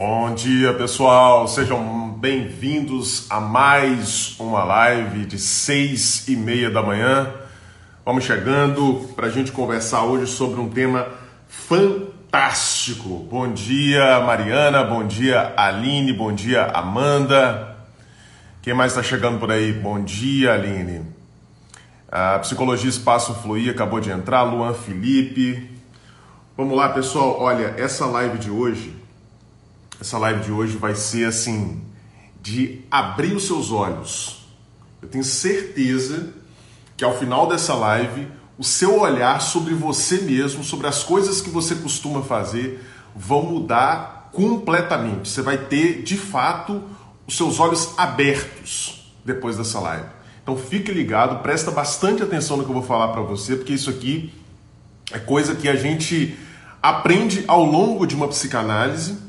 Bom dia, pessoal. Sejam bem-vindos a mais uma live de seis e meia da manhã. Vamos chegando para a gente conversar hoje sobre um tema fantástico. Bom dia, Mariana. Bom dia, Aline. Bom dia, Amanda. Quem mais está chegando por aí? Bom dia, Aline. A Psicologia Espaço Fluir acabou de entrar. Luan Felipe. Vamos lá, pessoal. Olha, essa live de hoje essa live de hoje vai ser assim de abrir os seus olhos. Eu tenho certeza que ao final dessa live o seu olhar sobre você mesmo, sobre as coisas que você costuma fazer, vão mudar completamente. Você vai ter, de fato, os seus olhos abertos depois dessa live. Então fique ligado, presta bastante atenção no que eu vou falar para você, porque isso aqui é coisa que a gente aprende ao longo de uma psicanálise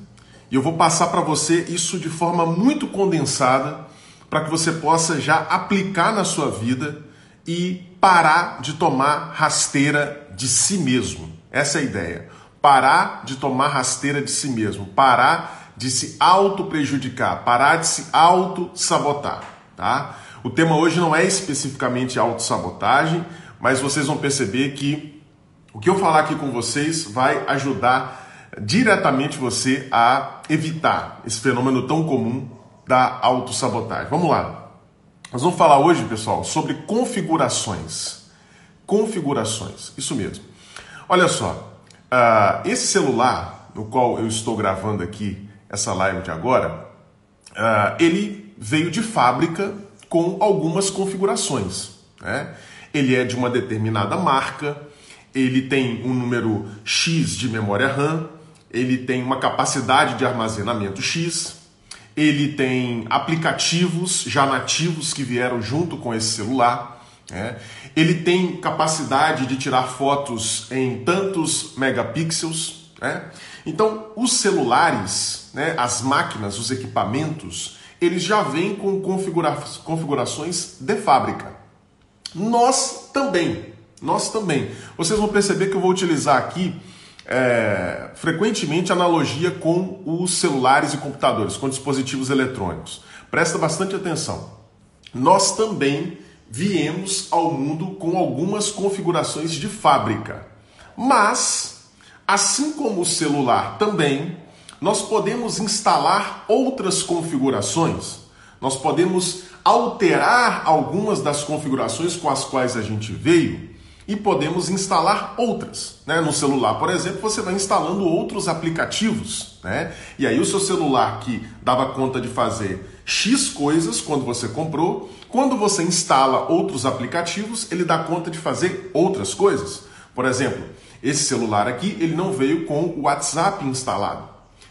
e eu vou passar para você isso de forma muito condensada para que você possa já aplicar na sua vida e parar de tomar rasteira de si mesmo. Essa é a ideia. Parar de tomar rasteira de si mesmo, parar de se auto prejudicar, parar de se auto sabotar, tá? O tema hoje não é especificamente autossabotagem, mas vocês vão perceber que o que eu falar aqui com vocês vai ajudar diretamente você a evitar esse fenômeno tão comum da autossabotagem. Vamos lá. Nós vamos falar hoje, pessoal, sobre configurações. Configurações, isso mesmo. Olha só, uh, esse celular no qual eu estou gravando aqui essa live de agora, uh, ele veio de fábrica com algumas configurações. Né? Ele é de uma determinada marca, ele tem um número X de memória RAM, ele tem uma capacidade de armazenamento X, ele tem aplicativos já nativos que vieram junto com esse celular, né? ele tem capacidade de tirar fotos em tantos megapixels. Né? Então, os celulares, né, as máquinas, os equipamentos, eles já vêm com configura configurações de fábrica. Nós também, nós também. Vocês vão perceber que eu vou utilizar aqui é, frequentemente analogia com os celulares e computadores, com dispositivos eletrônicos. Presta bastante atenção. Nós também viemos ao mundo com algumas configurações de fábrica. Mas, assim como o celular também, nós podemos instalar outras configurações. Nós podemos alterar algumas das configurações com as quais a gente veio e podemos instalar outras. Né? No celular, por exemplo, você vai instalando outros aplicativos. Né? E aí o seu celular que dava conta de fazer X coisas quando você comprou, quando você instala outros aplicativos, ele dá conta de fazer outras coisas. Por exemplo, esse celular aqui, ele não veio com o WhatsApp instalado.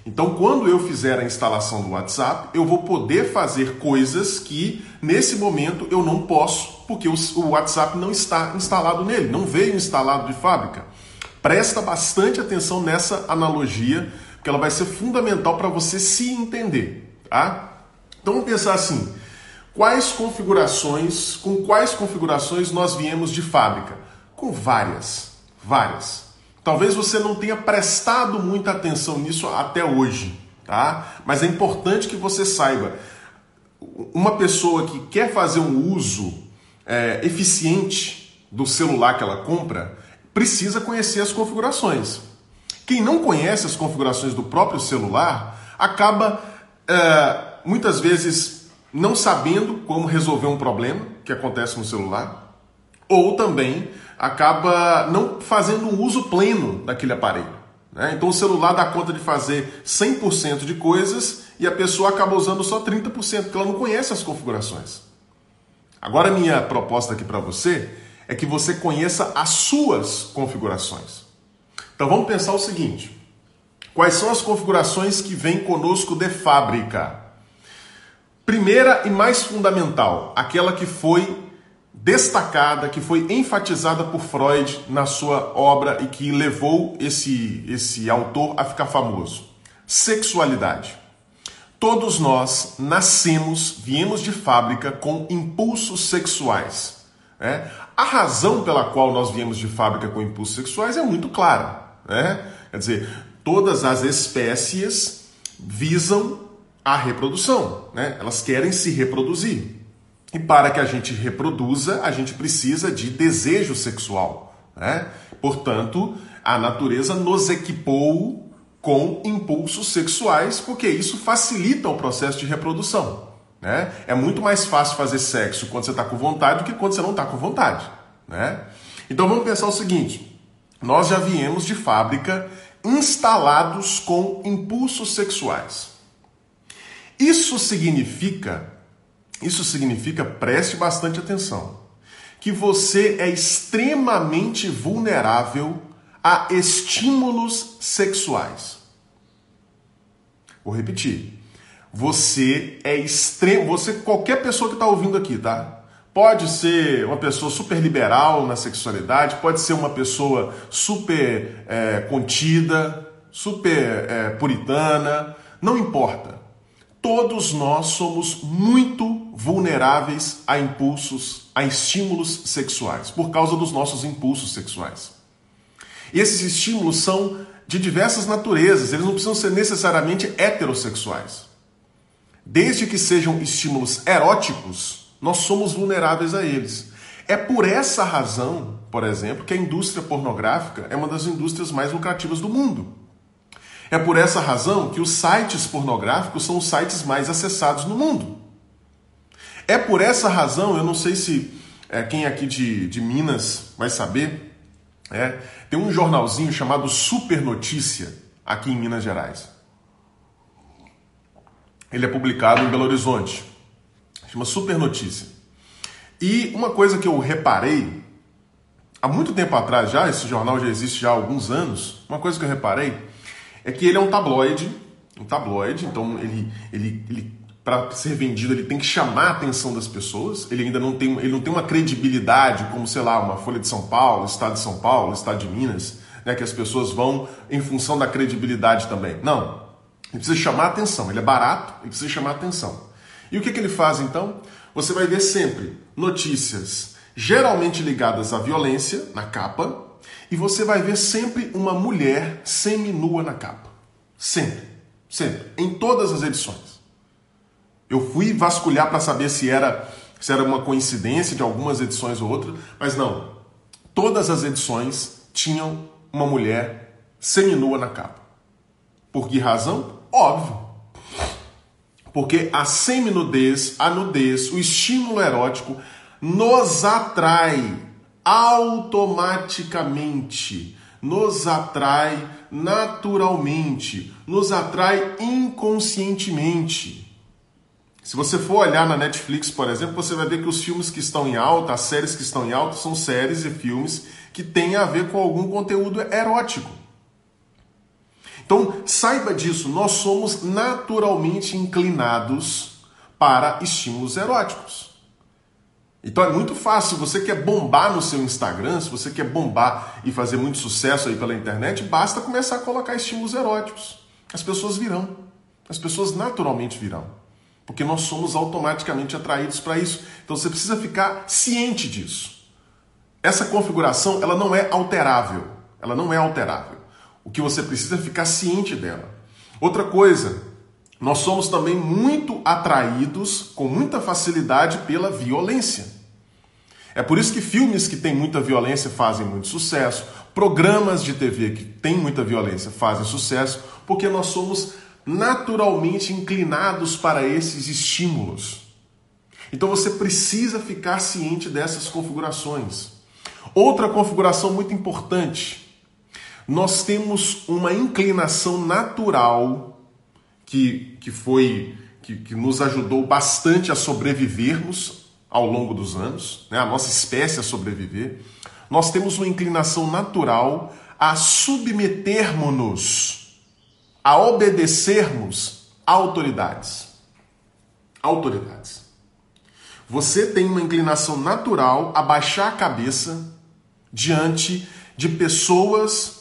Então, quando eu fizer a instalação do WhatsApp, eu vou poder fazer coisas que nesse momento eu não posso, porque o WhatsApp não está instalado nele, não veio instalado de fábrica. Presta bastante atenção nessa analogia, porque ela vai ser fundamental para você se entender, tá? Então vamos pensar assim: quais configurações, com quais configurações nós viemos de fábrica? Com várias, várias. Talvez você não tenha prestado muita atenção nisso até hoje, tá? Mas é importante que você saiba. Uma pessoa que quer fazer um uso é, eficiente do celular que ela compra precisa conhecer as configurações. Quem não conhece as configurações do próprio celular acaba é, muitas vezes não sabendo como resolver um problema que acontece no celular, ou também acaba não fazendo um uso pleno daquele aparelho. Né? Então o celular dá conta de fazer 100% de coisas e a pessoa acaba usando só 30%, porque ela não conhece as configurações. Agora, minha proposta aqui para você é que você conheça as suas configurações. Então vamos pensar o seguinte: quais são as configurações que vêm conosco de fábrica? Primeira e mais fundamental, aquela que foi destacada, que foi enfatizada por Freud na sua obra e que levou esse, esse autor a ficar famoso. Sexualidade. Todos nós nascemos, viemos de fábrica com impulsos sexuais. Né? A razão pela qual nós viemos de fábrica com impulsos sexuais é muito clara. Né? Quer dizer, todas as espécies visam a reprodução, né? Elas querem se reproduzir. E para que a gente reproduza, a gente precisa de desejo sexual, né? Portanto, a natureza nos equipou com impulsos sexuais, porque isso facilita o processo de reprodução. Né? É muito mais fácil fazer sexo quando você está com vontade do que quando você não está com vontade. Né? Então vamos pensar o seguinte: nós já viemos de fábrica instalados com impulsos sexuais. Isso significa, isso significa, preste bastante atenção, que você é extremamente vulnerável a estímulos sexuais. Vou repetir. Você é extremo, você qualquer pessoa que está ouvindo aqui, tá? Pode ser uma pessoa super liberal na sexualidade, pode ser uma pessoa super é, contida, super é, puritana, não importa. Todos nós somos muito vulneráveis a impulsos, a estímulos sexuais, por causa dos nossos impulsos sexuais. E esses estímulos são de diversas naturezas, eles não precisam ser necessariamente heterossexuais. Desde que sejam estímulos eróticos, nós somos vulneráveis a eles. É por essa razão, por exemplo, que a indústria pornográfica é uma das indústrias mais lucrativas do mundo. É por essa razão que os sites pornográficos são os sites mais acessados no mundo. É por essa razão, eu não sei se é, quem aqui de, de Minas vai saber, é, tem um jornalzinho chamado Super Notícia aqui em Minas Gerais. Ele é publicado em Belo Horizonte. Chama Super Notícia. E uma coisa que eu reparei, há muito tempo atrás já, esse jornal já existe já há alguns anos, uma coisa que eu reparei é que ele é um tabloide, um tabloide, então ele, ele, ele para ser vendido ele tem que chamar a atenção das pessoas, ele ainda não tem, ele não tem uma credibilidade como, sei lá, uma Folha de São Paulo, Estado de São Paulo, Estado de Minas, né, que as pessoas vão em função da credibilidade também. Não, ele precisa chamar a atenção, ele é barato e precisa chamar a atenção. E o que, que ele faz então? Você vai ver sempre notícias geralmente ligadas à violência na capa e você vai ver sempre uma mulher semi-nua na capa. Sempre, sempre, em todas as edições. Eu fui vasculhar para saber se era se era uma coincidência de algumas edições ou outras, mas não. Todas as edições tinham uma mulher semi-nua na capa. Por que razão? Óbvio. Porque a seminudez, a nudez, o estímulo erótico nos atrai automaticamente, nos atrai naturalmente, nos atrai inconscientemente. Se você for olhar na Netflix, por exemplo, você vai ver que os filmes que estão em alta, as séries que estão em alta, são séries e filmes que têm a ver com algum conteúdo erótico. Então, saiba disso, nós somos naturalmente inclinados para estímulos eróticos. Então é muito fácil, você quer bombar no seu Instagram, se você quer bombar e fazer muito sucesso aí pela internet, basta começar a colocar estímulos eróticos. As pessoas virão. As pessoas naturalmente virão. Porque nós somos automaticamente atraídos para isso. Então você precisa ficar ciente disso. Essa configuração, ela não é alterável. Ela não é alterável. O que você precisa é ficar ciente dela. Outra coisa, nós somos também muito atraídos com muita facilidade pela violência. É por isso que filmes que têm muita violência fazem muito sucesso, programas de TV que têm muita violência fazem sucesso, porque nós somos naturalmente inclinados para esses estímulos. Então você precisa ficar ciente dessas configurações. Outra configuração muito importante nós temos uma inclinação natural que, que foi que, que nos ajudou bastante a sobrevivermos ao longo dos anos, né? a nossa espécie a sobreviver. Nós temos uma inclinação natural a submetermos-nos, a obedecermos autoridades. Autoridades. Você tem uma inclinação natural a baixar a cabeça diante de pessoas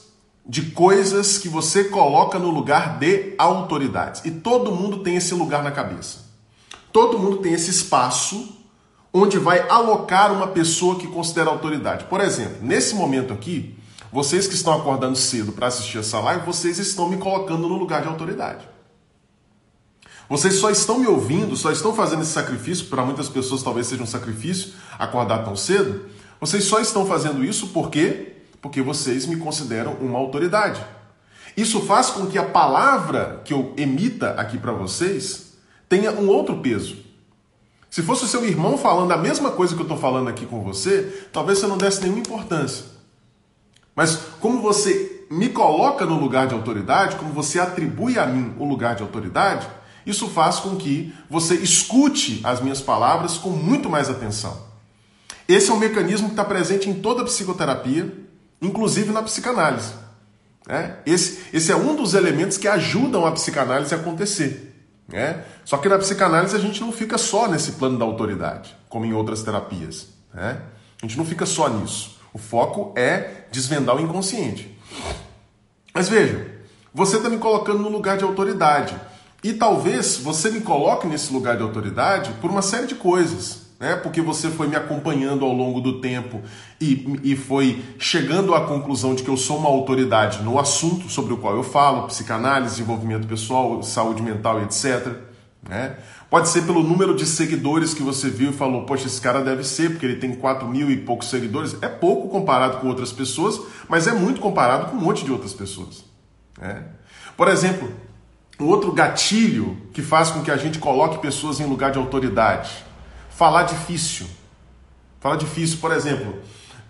de coisas que você coloca no lugar de autoridades. E todo mundo tem esse lugar na cabeça. Todo mundo tem esse espaço onde vai alocar uma pessoa que considera autoridade. Por exemplo, nesse momento aqui, vocês que estão acordando cedo para assistir essa live, vocês estão me colocando no lugar de autoridade. Vocês só estão me ouvindo, só estão fazendo esse sacrifício, para muitas pessoas talvez seja um sacrifício acordar tão cedo. Vocês só estão fazendo isso porque porque vocês me consideram uma autoridade. Isso faz com que a palavra que eu emita aqui para vocês tenha um outro peso. Se fosse o seu irmão falando a mesma coisa que eu estou falando aqui com você, talvez você não desse nenhuma importância. Mas como você me coloca no lugar de autoridade, como você atribui a mim o lugar de autoridade, isso faz com que você escute as minhas palavras com muito mais atenção. Esse é um mecanismo que está presente em toda a psicoterapia, inclusive na psicanálise. É? Esse, esse é um dos elementos que ajudam a psicanálise a acontecer. Né? Só que na psicanálise a gente não fica só nesse plano da autoridade, como em outras terapias. Né? A gente não fica só nisso. O foco é desvendar o inconsciente. Mas veja, você está me colocando no lugar de autoridade. E talvez você me coloque nesse lugar de autoridade por uma série de coisas né? porque você foi me acompanhando ao longo do tempo e, e foi chegando à conclusão de que eu sou uma autoridade no assunto sobre o qual eu falo, psicanálise, desenvolvimento pessoal, saúde mental etc. Né? Pode ser pelo número de seguidores que você viu e falou, poxa, esse cara deve ser, porque ele tem 4 mil e poucos seguidores. É pouco comparado com outras pessoas, mas é muito comparado com um monte de outras pessoas. Né? Por exemplo, um outro gatilho que faz com que a gente coloque pessoas em lugar de autoridade falar difícil. Falar difícil, por exemplo,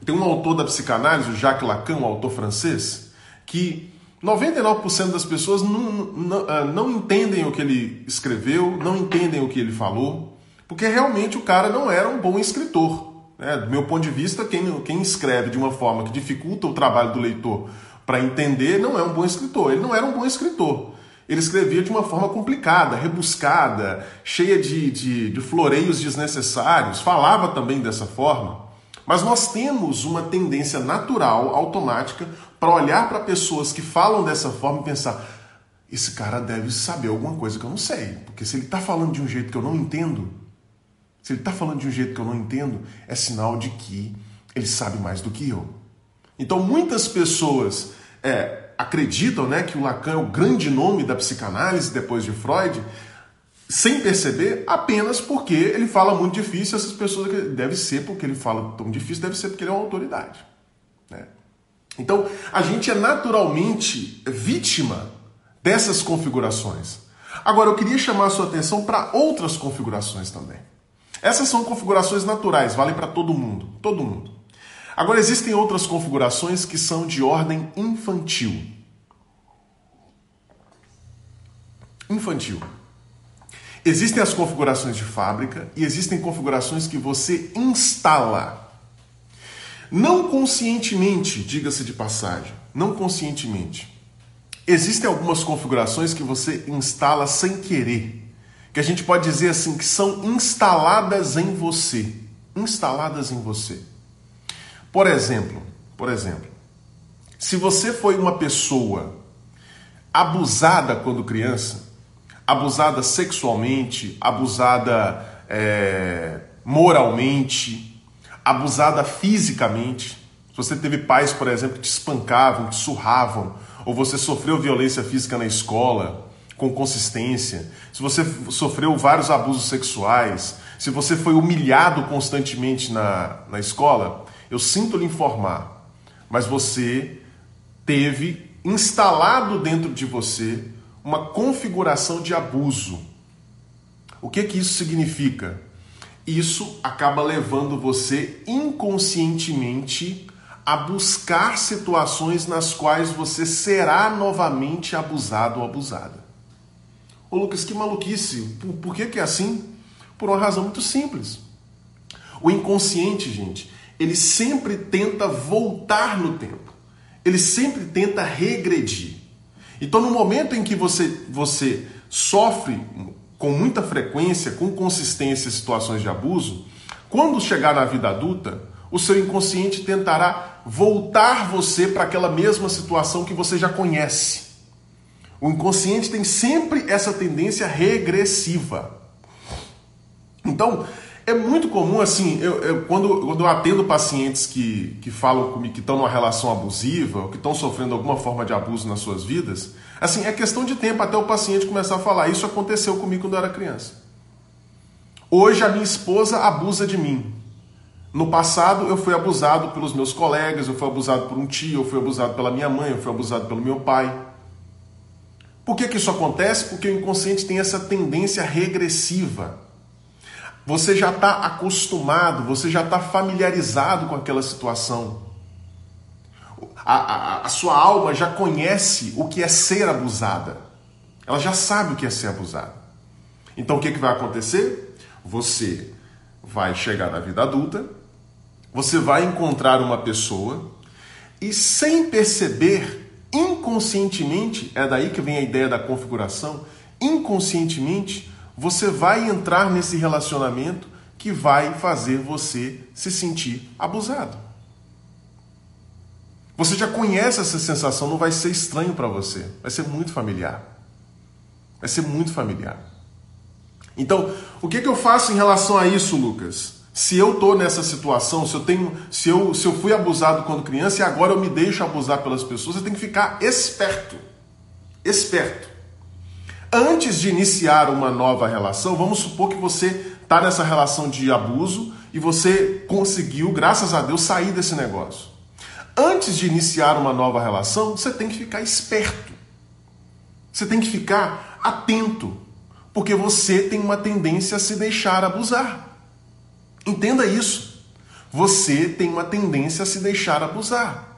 tem um autor da psicanálise, o Jacques Lacan, um autor francês, que 99% das pessoas não, não, ah, não, entendem o que ele escreveu, não entendem o que ele falou, porque realmente o cara não era um bom escritor. Né? Do meu ponto de vista, quem, quem escreve de uma forma que dificulta o trabalho do leitor para entender não é um bom escritor. Ele não era um bom escritor. Ele escrevia de uma forma complicada, rebuscada, cheia de, de, de floreios desnecessários, falava também dessa forma. Mas nós temos uma tendência natural, automática, para olhar para pessoas que falam dessa forma e pensar: esse cara deve saber alguma coisa que eu não sei. Porque se ele está falando de um jeito que eu não entendo, se ele está falando de um jeito que eu não entendo, é sinal de que ele sabe mais do que eu. Então muitas pessoas é, acreditam né, que o Lacan é o grande nome da psicanálise depois de Freud, sem perceber, apenas porque ele fala muito difícil, essas pessoas deve ser porque ele fala tão difícil, deve ser porque ele é uma autoridade. Né? Então, a gente é naturalmente vítima dessas configurações. Agora, eu queria chamar a sua atenção para outras configurações também. Essas são configurações naturais, valem para todo mundo, todo mundo. Agora, existem outras configurações que são de ordem infantil. Infantil. Existem as configurações de fábrica e existem configurações que você instala. Não conscientemente, diga-se de passagem, não conscientemente. Existem algumas configurações que você instala sem querer, que a gente pode dizer assim que são instaladas em você, instaladas em você. Por exemplo, por exemplo, se você foi uma pessoa abusada quando criança, abusada sexualmente, abusada é, moralmente, abusada fisicamente, se você teve pais, por exemplo, que te espancavam, que te surravam, ou você sofreu violência física na escola com consistência, se você sofreu vários abusos sexuais, se você foi humilhado constantemente na, na escola, eu sinto lhe informar, mas você teve instalado dentro de você uma configuração de abuso. O que que isso significa? Isso acaba levando você inconscientemente a buscar situações nas quais você será novamente abusado ou abusada. Ô Lucas, que maluquice! Por, por que, que é assim? Por uma razão muito simples. O inconsciente, gente, ele sempre tenta voltar no tempo. Ele sempre tenta regredir. Então, no momento em que você, você sofre com muita frequência, com consistência, situações de abuso, quando chegar na vida adulta, o seu inconsciente tentará voltar você para aquela mesma situação que você já conhece. O inconsciente tem sempre essa tendência regressiva. Então, é muito comum, assim, eu, eu, quando, quando eu atendo pacientes que, que falam comigo que estão numa relação abusiva ou que estão sofrendo alguma forma de abuso nas suas vidas, Assim, é questão de tempo até o paciente começar a falar. Isso aconteceu comigo quando eu era criança. Hoje a minha esposa abusa de mim. No passado eu fui abusado pelos meus colegas, eu fui abusado por um tio, eu fui abusado pela minha mãe, eu fui abusado pelo meu pai. Por que, que isso acontece? Porque o inconsciente tem essa tendência regressiva. Você já está acostumado, você já está familiarizado com aquela situação. A, a, a sua alma já conhece o que é ser abusada. Ela já sabe o que é ser abusada. Então o que, que vai acontecer? Você vai chegar na vida adulta, você vai encontrar uma pessoa e sem perceber, inconscientemente, é daí que vem a ideia da configuração, inconscientemente, você vai entrar nesse relacionamento que vai fazer você se sentir abusado. Você já conhece essa sensação, não vai ser estranho para você, vai ser muito familiar. Vai ser muito familiar. Então, o que, que eu faço em relação a isso, Lucas? Se eu estou nessa situação, se eu tenho, se eu, se eu fui abusado quando criança e agora eu me deixo abusar pelas pessoas, você tem que ficar esperto. Esperto. Antes de iniciar uma nova relação, vamos supor que você está nessa relação de abuso e você conseguiu, graças a Deus, sair desse negócio. Antes de iniciar uma nova relação, você tem que ficar esperto. Você tem que ficar atento, porque você tem uma tendência a se deixar abusar. Entenda isso. Você tem uma tendência a se deixar abusar.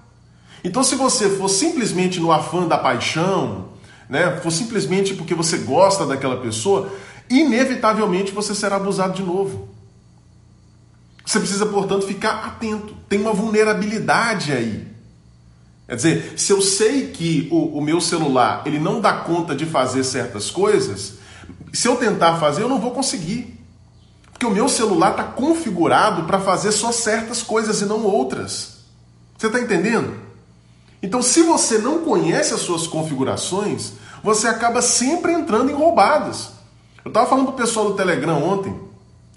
Então, se você for simplesmente no afã da paixão, né, for simplesmente porque você gosta daquela pessoa, inevitavelmente você será abusado de novo. Você precisa, portanto, ficar atento. Tem uma vulnerabilidade aí. Quer dizer, se eu sei que o, o meu celular ele não dá conta de fazer certas coisas, se eu tentar fazer, eu não vou conseguir. Porque o meu celular está configurado para fazer só certas coisas e não outras. Você está entendendo? Então, se você não conhece as suas configurações, você acaba sempre entrando em roubadas. Eu estava falando para o pessoal do Telegram ontem,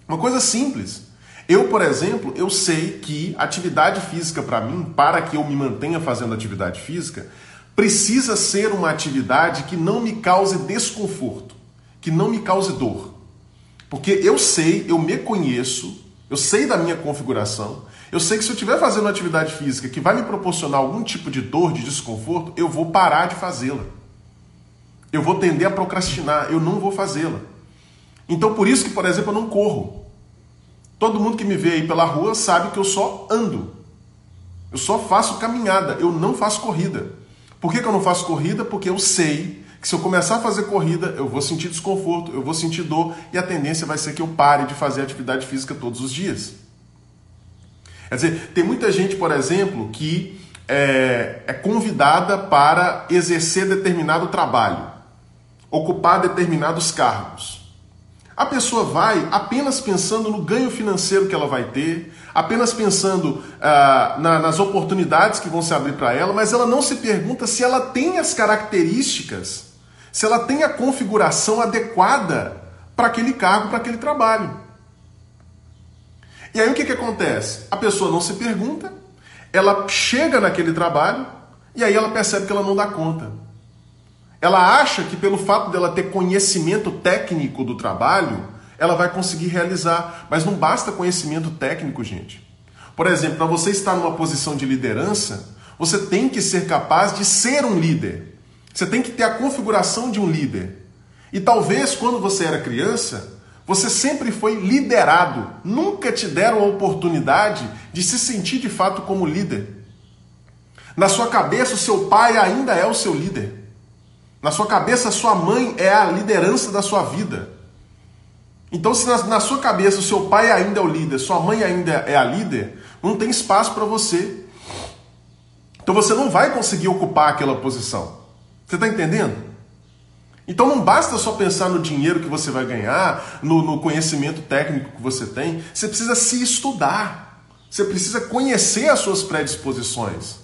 uma coisa simples. Eu, por exemplo, eu sei que atividade física para mim, para que eu me mantenha fazendo atividade física, precisa ser uma atividade que não me cause desconforto, que não me cause dor. Porque eu sei, eu me conheço, eu sei da minha configuração, eu sei que se eu estiver fazendo uma atividade física que vai me proporcionar algum tipo de dor, de desconforto, eu vou parar de fazê-la. Eu vou tender a procrastinar, eu não vou fazê-la. Então por isso que, por exemplo, eu não corro. Todo mundo que me vê aí pela rua sabe que eu só ando. Eu só faço caminhada, eu não faço corrida. Por que, que eu não faço corrida? Porque eu sei que se eu começar a fazer corrida, eu vou sentir desconforto, eu vou sentir dor e a tendência vai ser que eu pare de fazer atividade física todos os dias. Quer dizer, tem muita gente, por exemplo, que é, é convidada para exercer determinado trabalho, ocupar determinados cargos. A pessoa vai apenas pensando no ganho financeiro que ela vai ter, apenas pensando ah, na, nas oportunidades que vão se abrir para ela, mas ela não se pergunta se ela tem as características se ela tem a configuração adequada para aquele cargo, para aquele trabalho. E aí o que, que acontece? A pessoa não se pergunta, ela chega naquele trabalho e aí ela percebe que ela não dá conta. Ela acha que pelo fato dela ter conhecimento técnico do trabalho, ela vai conseguir realizar. Mas não basta conhecimento técnico, gente. Por exemplo, para você estar numa posição de liderança, você tem que ser capaz de ser um líder. Você tem que ter a configuração de um líder. E talvez quando você era criança, você sempre foi liderado. Nunca te deram a oportunidade de se sentir de fato como líder. Na sua cabeça, o seu pai ainda é o seu líder. Na sua cabeça, sua mãe é a liderança da sua vida. Então, se na, na sua cabeça o seu pai ainda é o líder, sua mãe ainda é a líder, não tem espaço para você. Então você não vai conseguir ocupar aquela posição. Você está entendendo? Então não basta só pensar no dinheiro que você vai ganhar, no, no, conhecimento técnico que você tem. Você precisa se estudar. Você precisa conhecer as suas predisposições.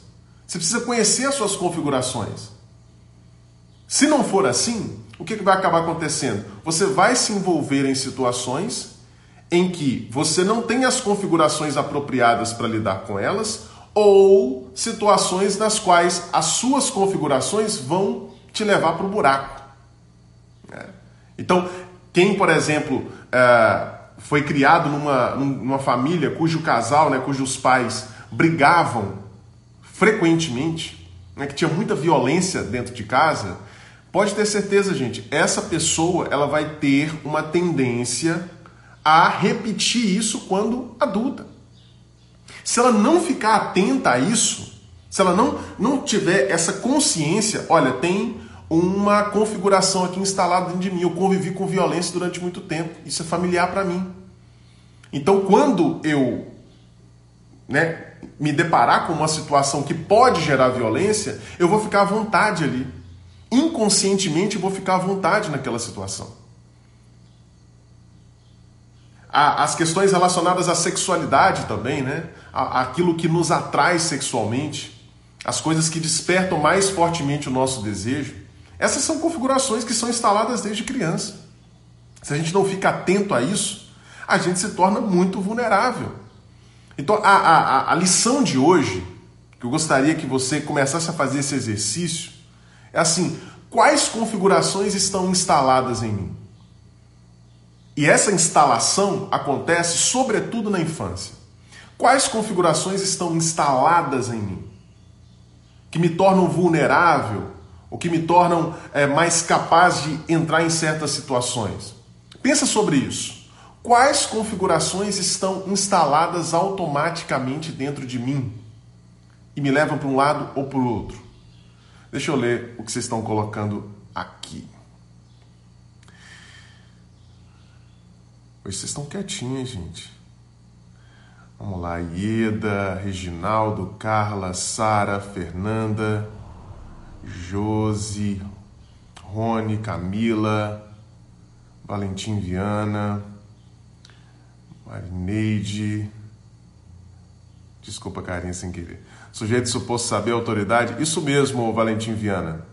Você precisa conhecer as suas configurações. Se não for assim, o que vai acabar acontecendo? Você vai se envolver em situações em que você não tem as configurações apropriadas para lidar com elas, ou situações nas quais as suas configurações vão te levar para o buraco. Né? Então, quem, por exemplo, é, foi criado numa, numa família cujo casal, né, cujos pais brigavam frequentemente, né, que tinha muita violência dentro de casa, pode ter certeza, gente, essa pessoa ela vai ter uma tendência a repetir isso quando adulta. Se ela não ficar atenta a isso, se ela não, não tiver essa consciência, olha, tem uma configuração aqui instalada dentro de mim. Eu convivi com violência durante muito tempo. Isso é familiar para mim. Então, quando eu né, me deparar com uma situação que pode gerar violência, eu vou ficar à vontade ali. Inconscientemente, vou ficar à vontade naquela situação. As questões relacionadas à sexualidade também, né? Aquilo que nos atrai sexualmente, as coisas que despertam mais fortemente o nosso desejo. Essas são configurações que são instaladas desde criança. Se a gente não fica atento a isso, a gente se torna muito vulnerável. Então, a, a, a lição de hoje, que eu gostaria que você começasse a fazer esse exercício, é assim: quais configurações estão instaladas em mim? E essa instalação acontece sobretudo na infância. Quais configurações estão instaladas em mim? Que me tornam vulnerável o que me tornam é, mais capaz de entrar em certas situações. Pensa sobre isso. Quais configurações estão instaladas automaticamente dentro de mim e me levam para um lado ou para o outro? Deixa eu ler o que vocês estão colocando aqui. Hoje vocês estão quietinhos, gente. Vamos lá, Ieda, Reginaldo, Carla, Sara, Fernanda, Josi, Rony, Camila, Valentim Viana, Marineide. Desculpa, carinha, sem querer. Sujeito suposto saber autoridade. Isso mesmo, Valentim Viana.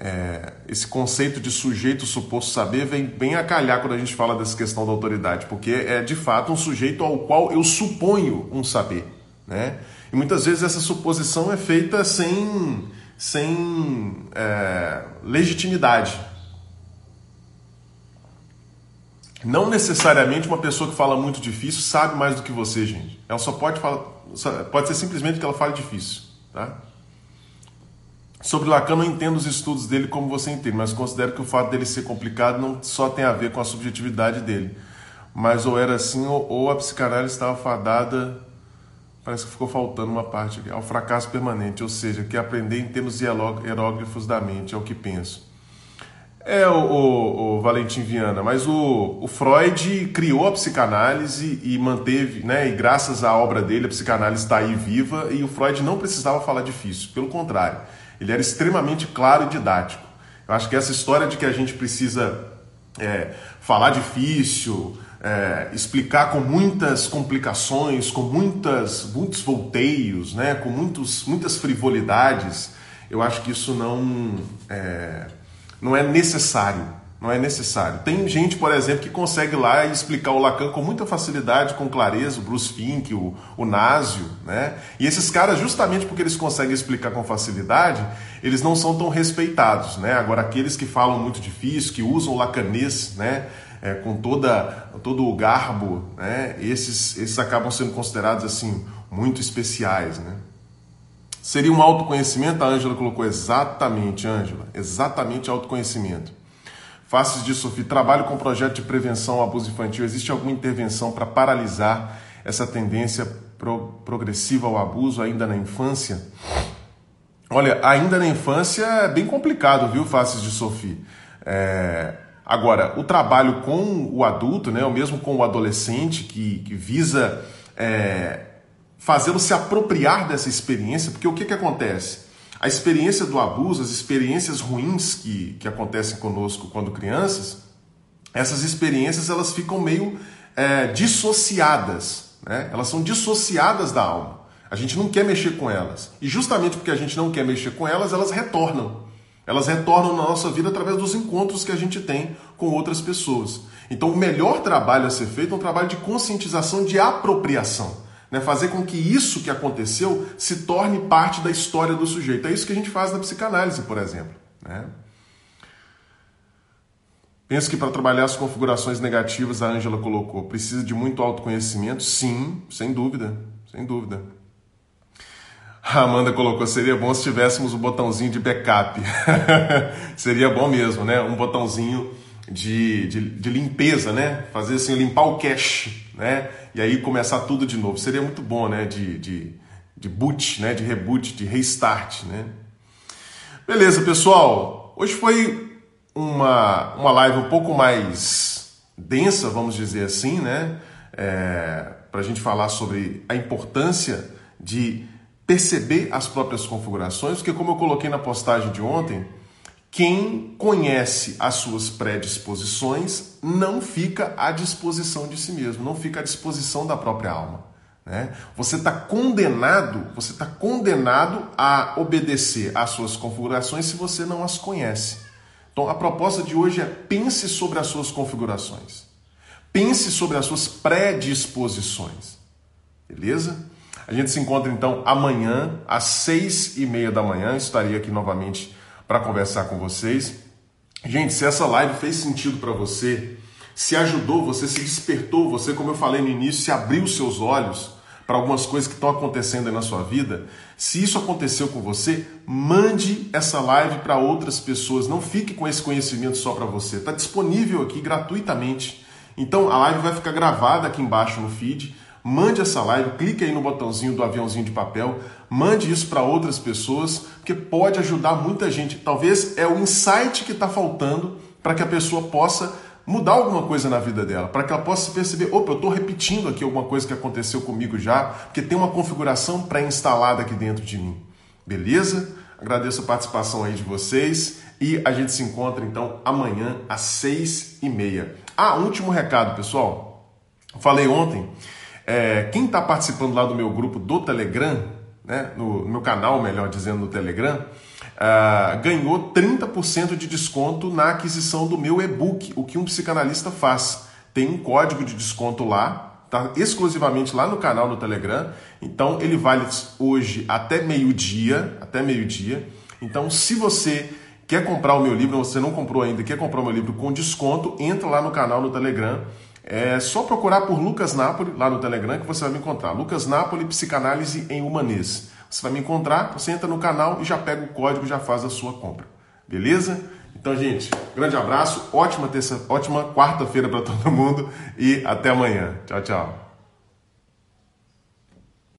É, esse conceito de sujeito suposto saber vem bem a calhar quando a gente fala dessa questão da autoridade, porque é de fato um sujeito ao qual eu suponho um saber. Né? E muitas vezes essa suposição é feita sem sem é, legitimidade. Não necessariamente uma pessoa que fala muito difícil sabe mais do que você, gente. Ela só pode falar, pode ser simplesmente que ela fale difícil, tá? Sobre Lacan, não entendo os estudos dele como você entende, mas considero que o fato dele ser complicado não só tem a ver com a subjetividade dele, mas ou era assim ou, ou a psicanálise estava fadada parece que ficou faltando uma parte aqui. Ao fracasso permanente, ou seja, que aprender em termos hieróglifos da mente, é o que penso. É o, o, o Valentim Viana, mas o, o, Freud criou a psicanálise e manteve, né? E graças à obra dele, a psicanálise está aí viva e o Freud não precisava falar difícil, pelo contrário, ele era extremamente claro e didático. Eu acho que essa história de que a gente precisa é, falar difícil, é, explicar com muitas complicações, com muitas, muitos volteios, né, com muitos, muitas frivolidades, eu acho que isso não é, não é necessário. Não é necessário. Tem gente, por exemplo, que consegue lá explicar o Lacan com muita facilidade, com clareza, o Bruce Fink, o, o Násio, né? E esses caras, justamente porque eles conseguem explicar com facilidade, eles não são tão respeitados, né? Agora, aqueles que falam muito difícil, que usam o lacanês, né? é, com toda, todo o garbo, né, esses, esses acabam sendo considerados assim muito especiais. Né? Seria um autoconhecimento? A Ângela colocou exatamente, Ângela, exatamente autoconhecimento. Faces de Sofia, trabalho com projeto de prevenção ao abuso infantil. Existe alguma intervenção para paralisar essa tendência pro, progressiva ao abuso ainda na infância? Olha, ainda na infância é bem complicado, viu, Faces de Sofia? É, Agora, o trabalho com o adulto, né, ou mesmo com o adolescente, que, que visa é, fazê-lo se apropriar dessa experiência, porque o que, que acontece? A experiência do abuso, as experiências ruins que, que acontecem conosco quando crianças, essas experiências elas ficam meio é, dissociadas, né? elas são dissociadas da alma. A gente não quer mexer com elas. E justamente porque a gente não quer mexer com elas, elas retornam. Elas retornam na nossa vida através dos encontros que a gente tem com outras pessoas. Então, o melhor trabalho a ser feito é um trabalho de conscientização, de apropriação. Né? Fazer com que isso que aconteceu se torne parte da história do sujeito. É isso que a gente faz na psicanálise, por exemplo. Né? Penso que para trabalhar as configurações negativas, a Ângela colocou, precisa de muito autoconhecimento? Sim, sem dúvida, sem dúvida. A Amanda colocou, seria bom se tivéssemos um botãozinho de backup. seria bom mesmo, né? Um botãozinho de, de, de, limpeza, né? Fazer assim, limpar o cache, né? E aí começar tudo de novo. Seria muito bom, né? De, de, de boot, né? De reboot, de restart, né? Beleza, pessoal. Hoje foi uma, uma live um pouco mais densa, vamos dizer assim, né? É, Para a gente falar sobre a importância de perceber as próprias configurações, porque como eu coloquei na postagem de ontem, quem conhece as suas predisposições não fica à disposição de si mesmo, não fica à disposição da própria alma. Né? Você está condenado, você está condenado a obedecer às suas configurações se você não as conhece. Então a proposta de hoje é pense sobre as suas configurações. Pense sobre as suas predisposições. Beleza? A gente se encontra então amanhã, às seis e meia da manhã. Estarei aqui novamente para conversar com vocês. Gente, se essa live fez sentido para você, se ajudou, você se despertou, você, como eu falei no início, se abriu seus olhos para algumas coisas que estão acontecendo aí na sua vida, se isso aconteceu com você, mande essa live para outras pessoas. Não fique com esse conhecimento só para você. Está disponível aqui gratuitamente. Então a live vai ficar gravada aqui embaixo no feed mande essa live, clique aí no botãozinho do aviãozinho de papel, mande isso para outras pessoas, porque pode ajudar muita gente. Talvez é o insight que está faltando para que a pessoa possa mudar alguma coisa na vida dela, para que ela possa perceber, opa, eu estou repetindo aqui alguma coisa que aconteceu comigo já, porque tem uma configuração pré-instalada aqui dentro de mim. Beleza? Agradeço a participação aí de vocês e a gente se encontra então amanhã às seis e meia. Ah, último recado, pessoal. Falei ontem é, quem está participando lá do meu grupo do Telegram, né, no, no meu canal, melhor dizendo, no Telegram, uh, ganhou 30% de desconto na aquisição do meu e-book, o que um psicanalista faz. Tem um código de desconto lá, tá exclusivamente lá no canal do Telegram. Então ele vale hoje até meio-dia, até meio-dia. Então, se você quer comprar o meu livro, você não comprou ainda, quer comprar o meu livro com desconto, entra lá no canal no Telegram é só procurar por Lucas Napoli lá no Telegram que você vai me encontrar. Lucas Napoli, Psicanálise em Humanês. Você vai me encontrar, você entra no canal e já pega o código e já faz a sua compra. Beleza? Então, gente, grande abraço, ótima, terça, ótima quarta-feira para todo mundo e até amanhã. Tchau, tchau.